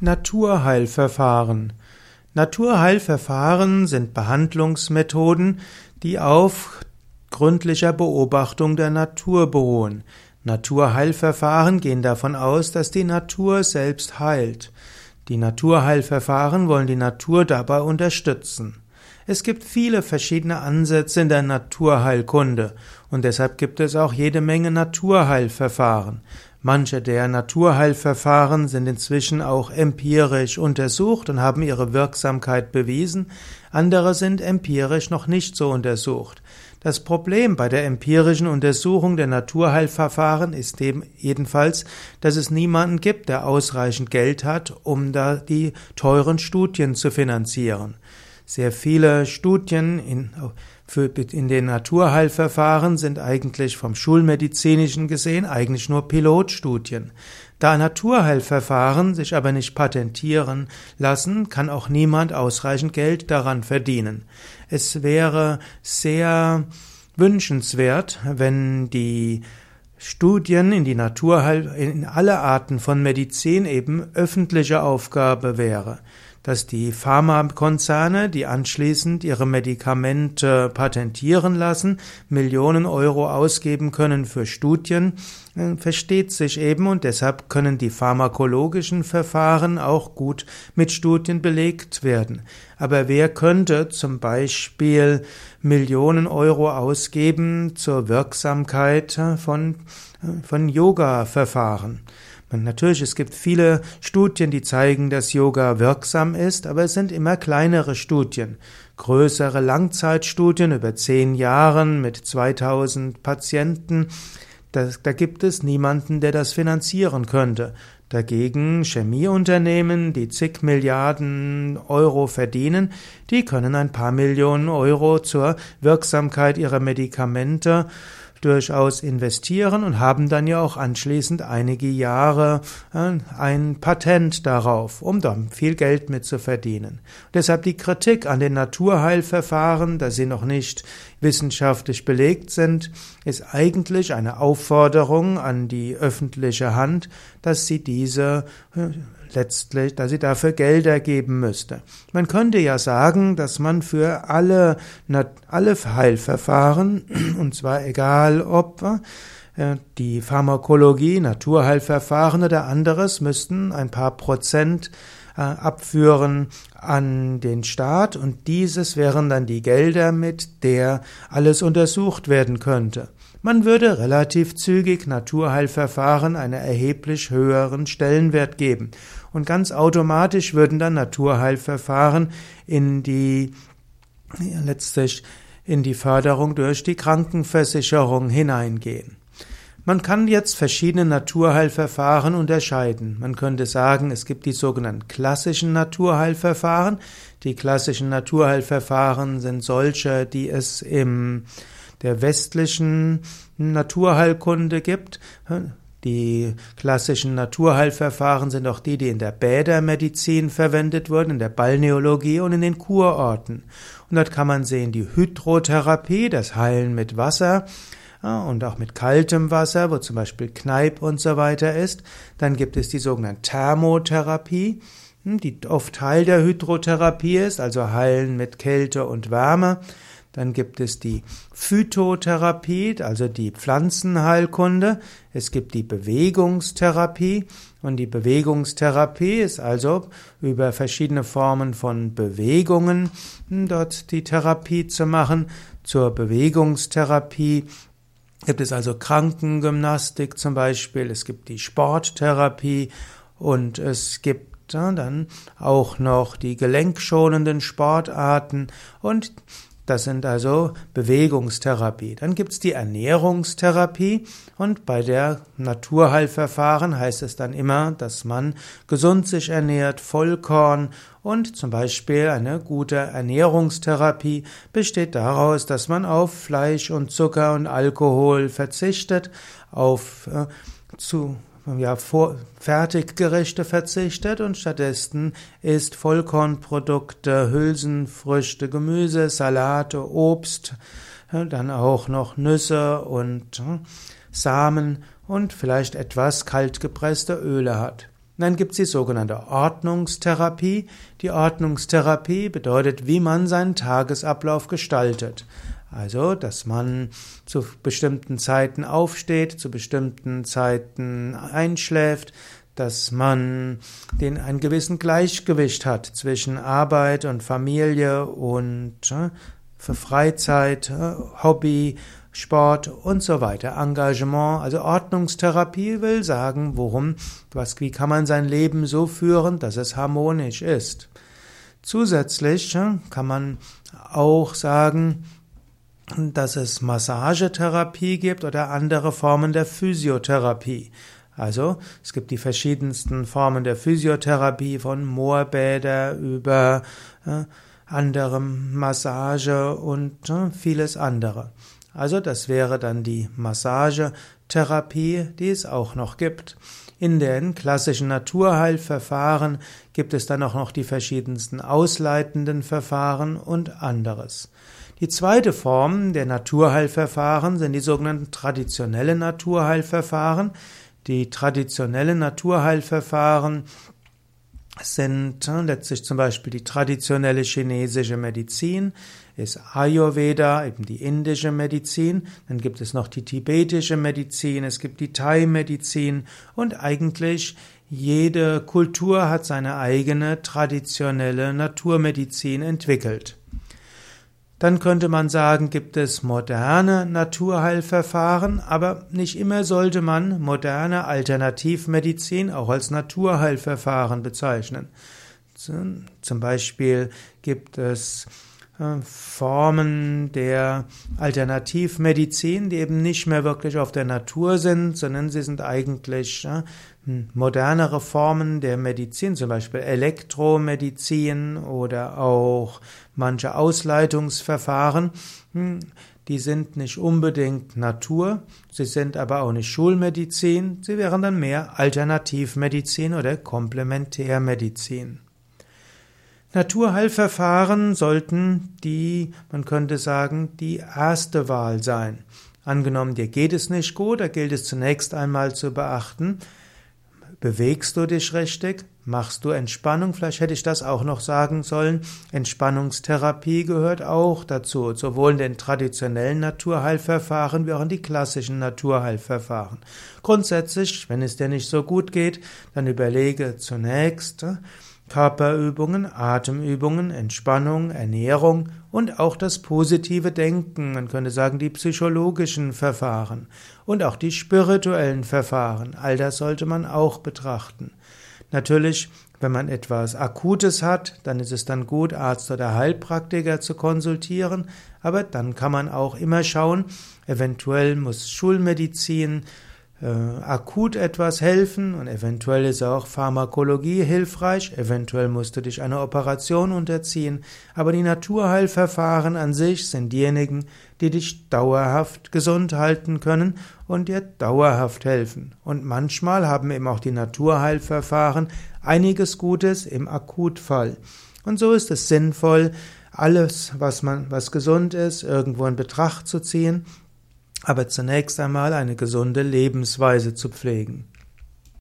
Naturheilverfahren. Naturheilverfahren sind Behandlungsmethoden, die auf gründlicher Beobachtung der Natur beruhen. Naturheilverfahren gehen davon aus, dass die Natur selbst heilt. Die Naturheilverfahren wollen die Natur dabei unterstützen. Es gibt viele verschiedene Ansätze in der Naturheilkunde und deshalb gibt es auch jede Menge Naturheilverfahren. Manche der Naturheilverfahren sind inzwischen auch empirisch untersucht und haben ihre Wirksamkeit bewiesen, andere sind empirisch noch nicht so untersucht. Das Problem bei der empirischen Untersuchung der Naturheilverfahren ist eben jedenfalls, dass es niemanden gibt, der ausreichend Geld hat, um da die teuren Studien zu finanzieren. Sehr viele Studien in, für, in den Naturheilverfahren sind eigentlich vom Schulmedizinischen gesehen eigentlich nur Pilotstudien. Da Naturheilverfahren sich aber nicht patentieren lassen, kann auch niemand ausreichend Geld daran verdienen. Es wäre sehr wünschenswert, wenn die Studien in die Naturheil, in alle Arten von Medizin eben öffentliche Aufgabe wäre dass die Pharmakonzerne, die anschließend ihre Medikamente patentieren lassen, Millionen Euro ausgeben können für Studien, äh, versteht sich eben und deshalb können die pharmakologischen Verfahren auch gut mit Studien belegt werden. Aber wer könnte zum Beispiel Millionen Euro ausgeben zur Wirksamkeit von, äh, von Yoga-Verfahren? Natürlich, es gibt viele Studien, die zeigen, dass Yoga wirksam ist, aber es sind immer kleinere Studien. Größere Langzeitstudien über zehn Jahren mit 2000 Patienten, da, da gibt es niemanden, der das finanzieren könnte. Dagegen Chemieunternehmen, die zig Milliarden Euro verdienen, die können ein paar Millionen Euro zur Wirksamkeit ihrer Medikamente durchaus investieren und haben dann ja auch anschließend einige Jahre äh, ein Patent darauf, um dann viel Geld mit zu verdienen. deshalb die Kritik an den Naturheilverfahren, dass sie noch nicht wissenschaftlich belegt sind, ist eigentlich eine Aufforderung an die öffentliche Hand, dass sie diese äh, letztlich, dass sie dafür Gelder geben müsste. Man könnte ja sagen, dass man für alle, alle Heilverfahren, und zwar egal ob äh, die Pharmakologie, Naturheilverfahren oder anderes, müssten ein paar Prozent abführen an den Staat und dieses wären dann die Gelder, mit der alles untersucht werden könnte. Man würde relativ zügig Naturheilverfahren einen erheblich höheren Stellenwert geben und ganz automatisch würden dann Naturheilverfahren in die letztlich in die Förderung durch die Krankenversicherung hineingehen. Man kann jetzt verschiedene Naturheilverfahren unterscheiden. Man könnte sagen, es gibt die sogenannten klassischen Naturheilverfahren. Die klassischen Naturheilverfahren sind solche, die es im der westlichen Naturheilkunde gibt. Die klassischen Naturheilverfahren sind auch die, die in der Bädermedizin verwendet wurden, in der Balneologie und in den Kurorten. Und dort kann man sehen die Hydrotherapie, das Heilen mit Wasser und auch mit kaltem Wasser, wo zum Beispiel Kneipp und so weiter ist. Dann gibt es die sogenannte Thermotherapie, hm, die oft Teil der Hydrotherapie ist, also Heilen mit Kälte und Wärme. Dann gibt es die Phytotherapie, also die Pflanzenheilkunde. Es gibt die Bewegungstherapie. Und die Bewegungstherapie ist also über verschiedene Formen von Bewegungen dort die Therapie zu machen. Zur Bewegungstherapie gibt es also Krankengymnastik zum Beispiel. Es gibt die Sporttherapie und es gibt dann auch noch die gelenkschonenden Sportarten und das sind also Bewegungstherapie. Dann gibt's die Ernährungstherapie und bei der Naturheilverfahren heißt es dann immer, dass man gesund sich ernährt, Vollkorn und zum Beispiel eine gute Ernährungstherapie besteht daraus, dass man auf Fleisch und Zucker und Alkohol verzichtet, auf äh, zu ja, vor, Fertiggerichte verzichtet und stattdessen isst Vollkornprodukte, Hülsenfrüchte, Gemüse, Salate, Obst, dann auch noch Nüsse und hm, Samen und vielleicht etwas kaltgepresste Öle hat. Dann gibt es die sogenannte Ordnungstherapie. Die Ordnungstherapie bedeutet, wie man seinen Tagesablauf gestaltet. Also, dass man zu bestimmten Zeiten aufsteht, zu bestimmten Zeiten einschläft, dass man den ein gewissen Gleichgewicht hat zwischen Arbeit und Familie und äh, für Freizeit, äh, Hobby, Sport und so weiter. Engagement, also Ordnungstherapie will sagen, worum, was, wie kann man sein Leben so führen, dass es harmonisch ist. Zusätzlich äh, kann man auch sagen, dass es Massagetherapie gibt oder andere Formen der Physiotherapie. Also es gibt die verschiedensten Formen der Physiotherapie, von Moorbäder über äh, andere Massage und äh, vieles andere. Also das wäre dann die Massagetherapie, die es auch noch gibt. In den klassischen Naturheilverfahren gibt es dann auch noch die verschiedensten ausleitenden Verfahren und anderes. Die zweite Form der Naturheilverfahren sind die sogenannten traditionellen Naturheilverfahren. Die traditionellen Naturheilverfahren sind äh, letztlich zum Beispiel die traditionelle chinesische Medizin, ist Ayurveda, eben die indische Medizin, dann gibt es noch die tibetische Medizin, es gibt die Thai-Medizin und eigentlich jede Kultur hat seine eigene traditionelle Naturmedizin entwickelt. Dann könnte man sagen, gibt es moderne Naturheilverfahren, aber nicht immer sollte man moderne Alternativmedizin auch als Naturheilverfahren bezeichnen. Zum Beispiel gibt es Formen der Alternativmedizin, die eben nicht mehr wirklich auf der Natur sind, sondern sie sind eigentlich modernere Formen der Medizin, zum Beispiel Elektromedizin oder auch manche Ausleitungsverfahren. Hm, die sind nicht unbedingt Natur, sie sind aber auch nicht Schulmedizin, sie wären dann mehr Alternativmedizin oder Komplementärmedizin. Naturheilverfahren sollten die, man könnte sagen, die erste Wahl sein. Angenommen, dir geht es nicht gut, da gilt es zunächst einmal zu beachten, bewegst du dich richtig, machst du Entspannung, vielleicht hätte ich das auch noch sagen sollen, Entspannungstherapie gehört auch dazu, sowohl in den traditionellen Naturheilverfahren wie auch in die klassischen Naturheilverfahren. Grundsätzlich, wenn es dir nicht so gut geht, dann überlege zunächst, Körperübungen, Atemübungen, Entspannung, Ernährung und auch das positive Denken, man könnte sagen die psychologischen Verfahren und auch die spirituellen Verfahren, all das sollte man auch betrachten. Natürlich, wenn man etwas Akutes hat, dann ist es dann gut, Arzt oder Heilpraktiker zu konsultieren, aber dann kann man auch immer schauen, eventuell muss Schulmedizin äh, akut etwas helfen und eventuell ist auch Pharmakologie hilfreich, eventuell musst du dich einer Operation unterziehen, aber die Naturheilverfahren an sich sind diejenigen, die dich dauerhaft gesund halten können und dir dauerhaft helfen. Und manchmal haben eben auch die Naturheilverfahren einiges Gutes im Akutfall. Und so ist es sinnvoll, alles, was man, was gesund ist, irgendwo in Betracht zu ziehen aber zunächst einmal eine gesunde Lebensweise zu pflegen.